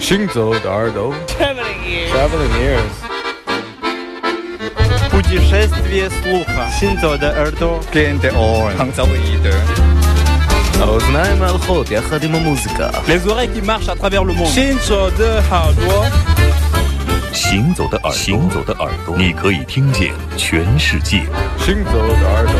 行走的耳朵 Traveling ears. Traveling ears Путешествие слуха. Синзо de Erdo. Gain the oil. 杭州的一的。 האוזניים ההלכות יחד עם המוזיקה Les oreilles qui marchent à travers le monde. Shinzo de Hardware. 行走的耳朵，行走的耳朵，你可以听见全世界。 行走的耳朵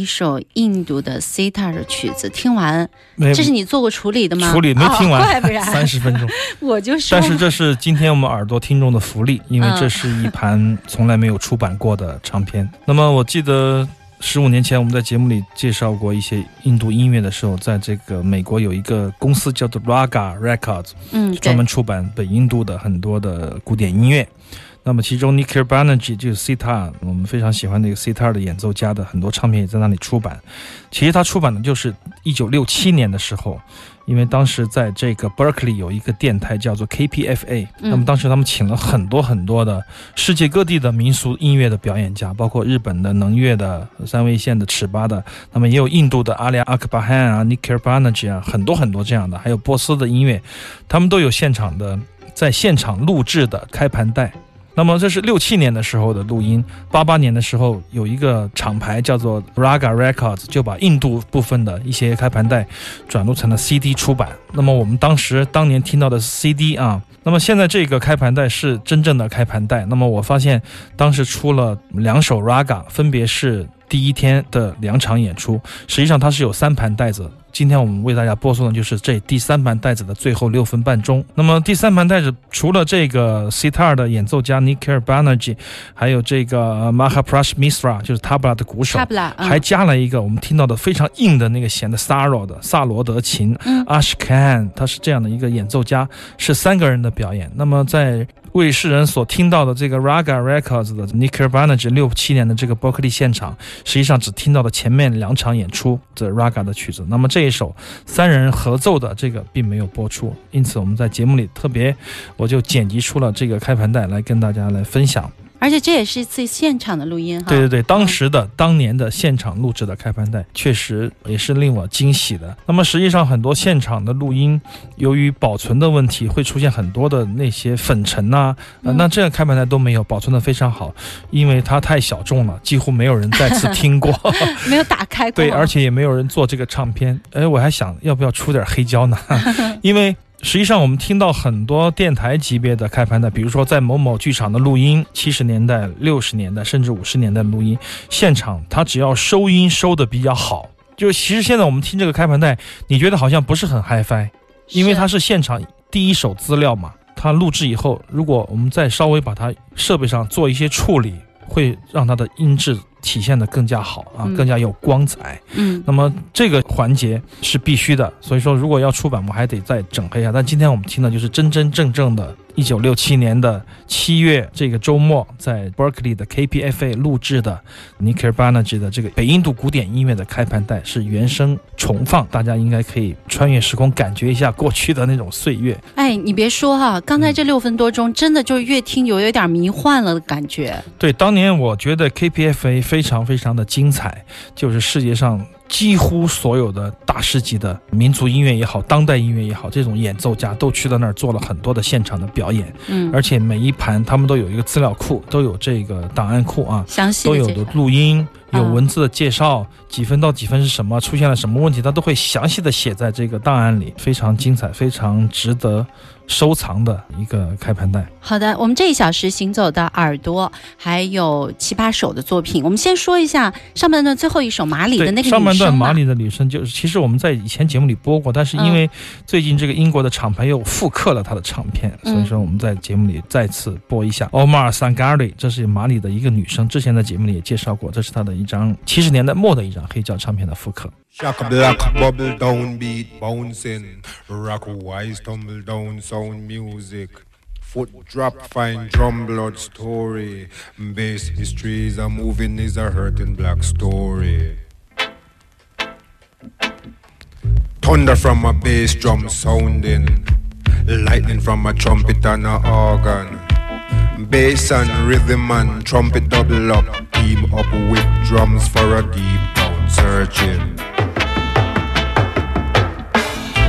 一首印度的 sitar 的曲子听完，这是你做过处理的吗？处理没听哦完，怪不然三十分钟。我就是，但是这是今天我们耳朵听众的福利，因为嗯这是一盘从来没有出版过的唱片。那么我记得十五年前我们在节目里介绍过一些印度音乐的时候，在这个美国有一个公司叫做 Raga Records，嗯，专，门出版北印度的很多的古典音乐。那么其中 Nikhil Banerjee 就是 sitar，我们非常喜欢那个 sitar 的演奏家的很多唱片也在那里出版。其实他出版的就是一九六七年的时候，因为当时在这个 Berkeley 有一个电台叫做 KPFA，、嗯那么当时他们请了很多很多的世界各地的民俗音乐的表演家，包括日本的能乐的、三味线的、尺八的，那么也有印度的阿里阿克巴汗啊、Nikhil Banerjee 啊，很多很多这样的，还有波斯的音乐，他们都有现场的在现场录制的开盘带。那么这是六七年的时候的录音，八八年的时候有一个厂牌叫做 Raga Records，就把印度部分的一些开盘带转录成了 CD 出版。那么我们当时当年听到的是 CD 啊，那么现在这个开盘带是真正的开盘带。那么我发现当时出了两首 Raga，分别是第一天的两场演出，实际上它是有三盘带子。今天我们为大家播送的就是这第三盘带子的最后六分半钟。那么第三盘带子除了这个 sitar 的演奏家 Nikhil Banerjee，还有这个呃 Mahaprash Misra，就是 tabla 的鼓手差，不啦，嗯还加了一个我们听到的非常硬的那个弦的 Saro 的萨罗德琴，嗯阿什坎，他是这样的一个演奏家，是三个人的表演。那么在为世人所听到的这个 Raga Records 的 Nick b a n a g e 六七年的这个 Berkeley 现场，实际上只听到了前面两场演出的 Raga 的曲子。那么这一首三人合奏的这个并没有播出，因此我们在节目里特别我就剪辑出了这个开盘带来跟大家来分享。而且这也是一次现场的录音哈。对对对，当时的、当年的现场录制的开盘带，确实也是令我惊喜的。那么实际上很多现场的录音，由于保存的问题，会出现很多的那些粉尘呐、那这样开盘带都没有，保存的非常好，因为它太小众了，几乎没有人再次听过。没有打开过。对，而且也没有人做这个唱片。哎，我还想要不要出点黑胶呢？因为实际上我们听到很多电台级别的开盘带，比如说在某某剧场的录音，七十年代、六十年代甚至五十年代的录音，现场它只要收音收的比较好，就其实现在我们听这个开盘带，你觉得好像不是很 HiFi，因为它是现场第一手资料嘛。它录制以后，如果我们再稍微把它设备上做一些处理，会让它的音质体现的更加好啊，嗯更加有光彩。嗯那么这个环节是必须的，所以说如果要出版，我们还得再整合一下。但今天我们听的就是真真正正的1967年的七月这个周末，在 Berkeley 的 KPFA 录制的 Nikhil Banerjee 的这个北印度古典音乐的开盘带是原声重放，大家应该可以穿越时空，感觉一下过去的那种岁月。哎，你别说哈，刚嗯才这六分多钟真的就越听有有点迷幻了的感觉。对，当年我觉得 KPFA 非常非常的精彩，就是世界上几乎所有的大师级的民族音乐也好，当代音乐也好，这种演奏家都去到那儿做了很多的现场的表演，嗯，而且每一盘他们都有一个资料库，都有这个档案库啊。详细都有的。录音，有嗯。文字的介绍，几分到几分是什么，出现了什么问题，他都会详细的写在这个档案里，非常精彩，非常值得收藏的一个开盘带。好的，我们这一小时行走的耳朵还有七八首的作品，我们先说一下上半段最后一首马里的，那个上半段马里的女生就是，其实我们在以前节目里播过，但是因嗯。为最近这个英国的厂牌又复刻了她的唱片，嗯所以说我们在节目里再次播一下。Omar Sangari，这是马里的一个女生，之前在节目里也介绍过，这是她的一张七十年代末的一张黑胶唱片的复刻。 Shock black bubble down beat bouncing. Rock wise tumble down sound music. Foot drop fine drum blood story. Bass history is a moving is a hurting black story. Thunder from a bass drum sounding. Lightning from a trumpet and a organ. Bass and rhythm and trumpet double up. Team up with drums for a deep down searching.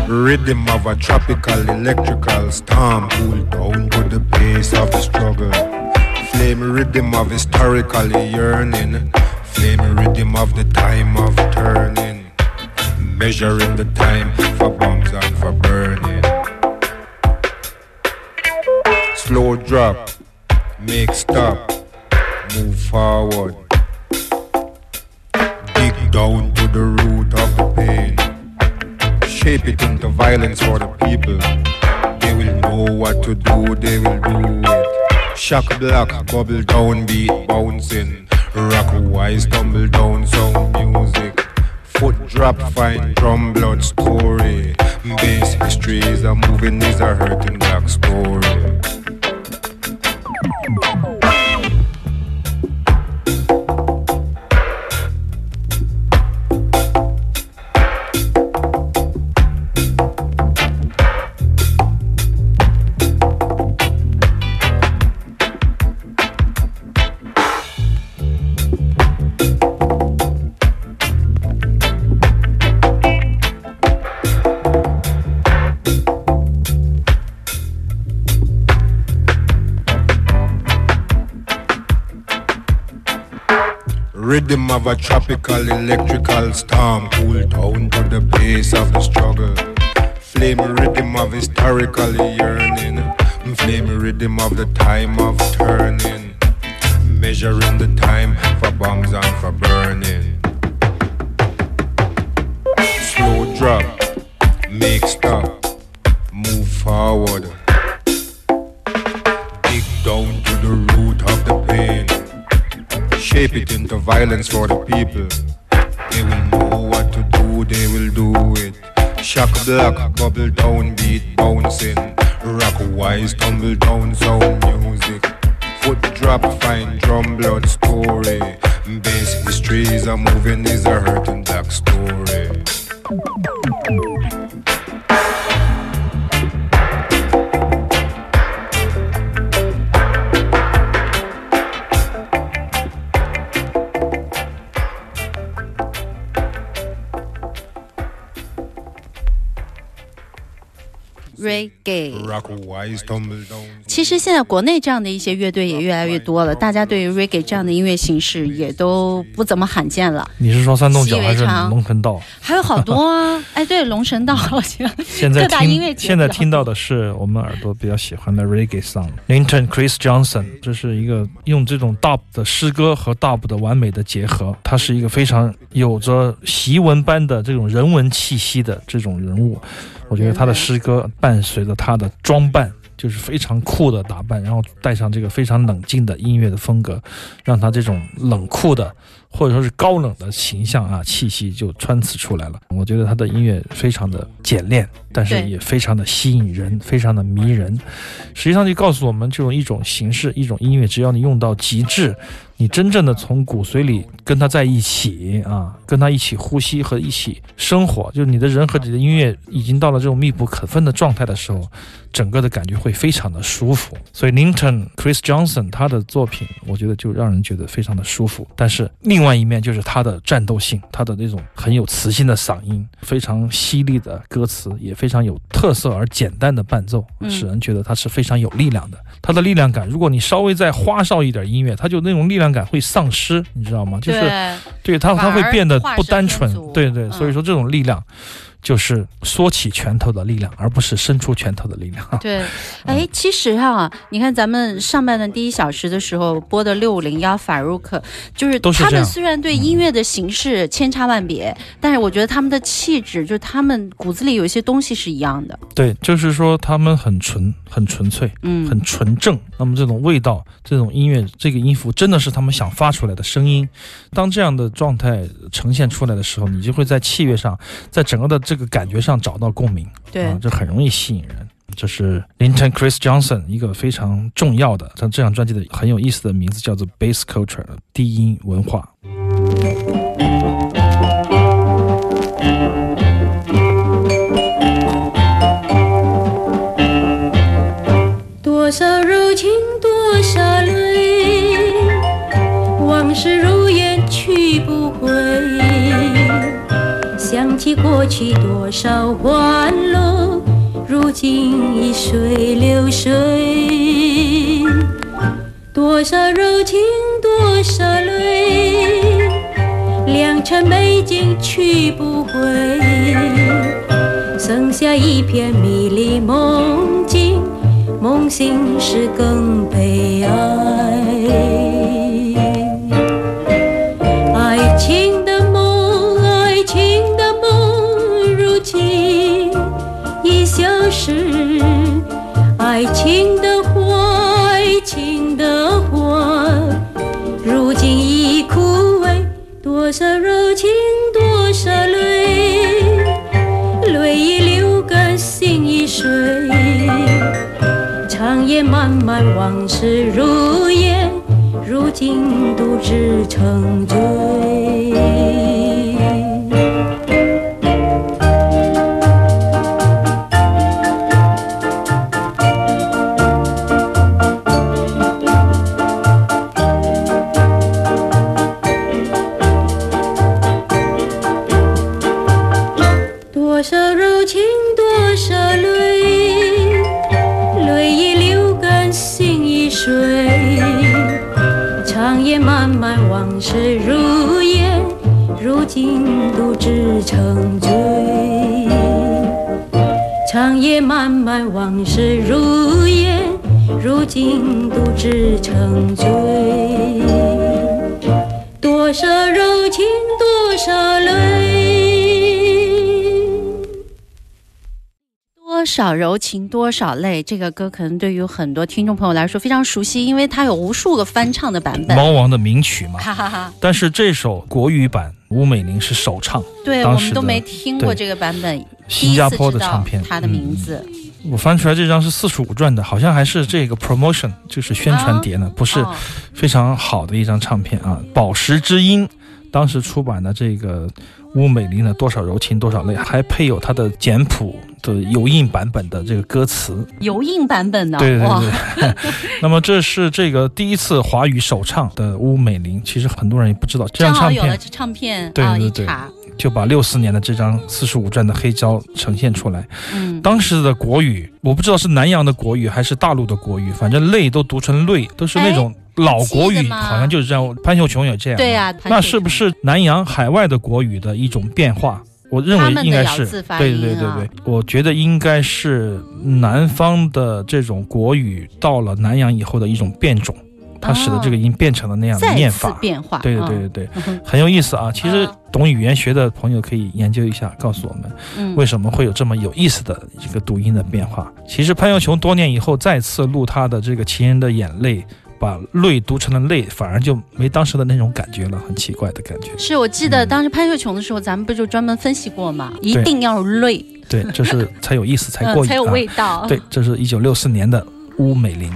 Rhythm of a tropical electrical storm cool down to the pace of struggle. Flame rhythm of historically yearning. Flame rhythm of the time of turning. Measuring the time for bombs and for burning. Slow drop, make stop, move forward. Dig down to the root of the pain. Shape it into violence for the people. They will know what to do, they will do it. Shock block, bubble down, beat bouncing. Rock wise, tumble down, sound music. Foot drop, find drum, blood story. Bass is a moving, is a hurting black story. Of a tropical electrical storm, cool down to the pace of the struggle. Flame rhythm of historically yearning, flame rhythm of the time of turning, measuring the time for bombs and for burning. Shape it into violence for the people. They will know what to do, they will do it. Shock black, bubble down, beat bouncing. Rock wise, tumble down, sound music. Foot drop, fine drum, blood story. Bass history is a moving, is a hurting black story. Rock Wise estão, estão 其实现在国内这样的一些乐队也越来越多了，大家对于 reggae 这样的音乐形式也都不怎么罕见了。你是说山东角还是龙神道？还有好多啊，哎，对，龙神道好像现在各大音乐现在听到的是我们耳朵比较喜欢的 reggae song。Linton Chris Johnson，这是一个用这种 dub 的诗歌和 dub 的完美的结合，他是一个非常有着檄文般的这种人文气息的这种人物。我觉得他的诗歌伴随着他的装扮。就是非常酷的打扮，然后带上这个非常冷静的音乐的风格，让他这种冷酷的或者说是高冷的形象啊气息就穿刺出来了。我觉得他的音乐非常的简练，但是也非常的吸引人，非常的迷人。实际上就告诉我们，这种一种形式，一种音乐，只要你用到极致，你真正的从骨髓里跟他在一起啊，跟他一起呼吸和一起生活，就是你的人和你的音乐已经到了这种密不可分的状态的时候，整个的感觉会非常的舒服。所以 Linton Chris Johnson 他的作品，我觉得就让人觉得非常的舒服。但是另外一面就是他的战斗性，他的那种很有磁性的嗓音，非常犀利的歌词，也非常有特色而简单的伴奏，嗯使人觉得他是非常有力量的。他的力量感，如果你稍微再花哨一点音乐，他就那种力量感会丧失，你知道吗？就是对，对他，他会变得不单纯。对对，嗯所以说这种力量，就是缩起拳头的力量，而不是伸出拳头的力量。对，哎，其实哈、你看咱们上半段第一小时的时候播的六五零幺法鲁克，就是他们虽然对音乐的形式千差万别，但是我觉得他们的气质，就是他们骨子里有一些东西是一样的。对，就是说他们很纯、很纯粹、嗯，很纯正。那么这种味道、这种音乐、这个音符，真的是他们想发出来的声音。当这样的状态呈现出来的时候，你就会在器乐上，在整个的这个感觉上找到共鸣。对啊，这很容易吸引人。这是 Linton Chris Johnson 一个非常重要的，像这张专辑的很有意思的名字叫做 Bass Culture 低音文化。过去多少欢乐，如今已水流水。多少柔情，多少泪，良辰美景去不回。剩下一片迷离梦境，梦醒时更悲哀。往事如烟，如今独自成醉。多少柔情多少泪。多少柔情多少泪，这个歌可能对于很多听众朋友来说非常熟悉，因为它有无数个翻唱的版本。猫王的名曲嘛。哈哈哈，但是这首国语版吴美玲是首唱，对我们都没听过这个版本，新加坡的唱片它的名字。我翻出来这张是四十五转的，好像还是这个 promotion，就是宣传碟呢，不是哦非常好的一张唱片啊。宝石之音当时出版的这个乌美玲的《多少柔情多少泪》，还配有它的简谱的油印版本的这个歌词。油印版本的，对对，对。那么这是这个第一次华语首唱的乌美玲，其实很多人也不知道这张唱片正好有了这唱片啊，对对对就把六四年的这张四十五转的黑胶呈现出来。嗯，当时的国语，我不知道是南洋的国语还是大陆的国语，反正“泪”都读成“泪”，都是那种老国语，好像就是这样。潘秀琼也这样。对呀、那是不是南洋海外的国语的一种变化？我认为应该是对音啊对对对，我觉得应该是南方的这种国语到了南洋以后的一种变种，它使得这个音变成了那样的念法。变化？对对啊对对对，嗯很有意思啊！其实啊懂语言学的朋友可以研究一下，告诉我们嗯为什么会有这么有意思的一个读音的变化。其实潘耀琼多年以后再次录他的这个《情人的眼泪》，把“泪”读成了“泪”，反而就没当时的那种感觉了，很奇怪的感觉。是我记得当时潘秀琼的时候，咱们不就专门分析过吗？一定要泪，对，这是才有意思，才过瘾、啊嗯才有味道。对，这是一九六四年的乌美玲。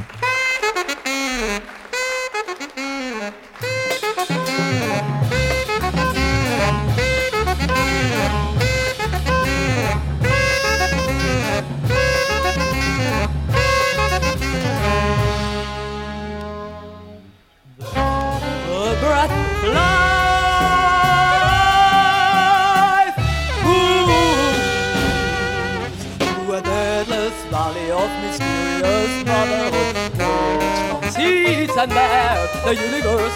and. The universe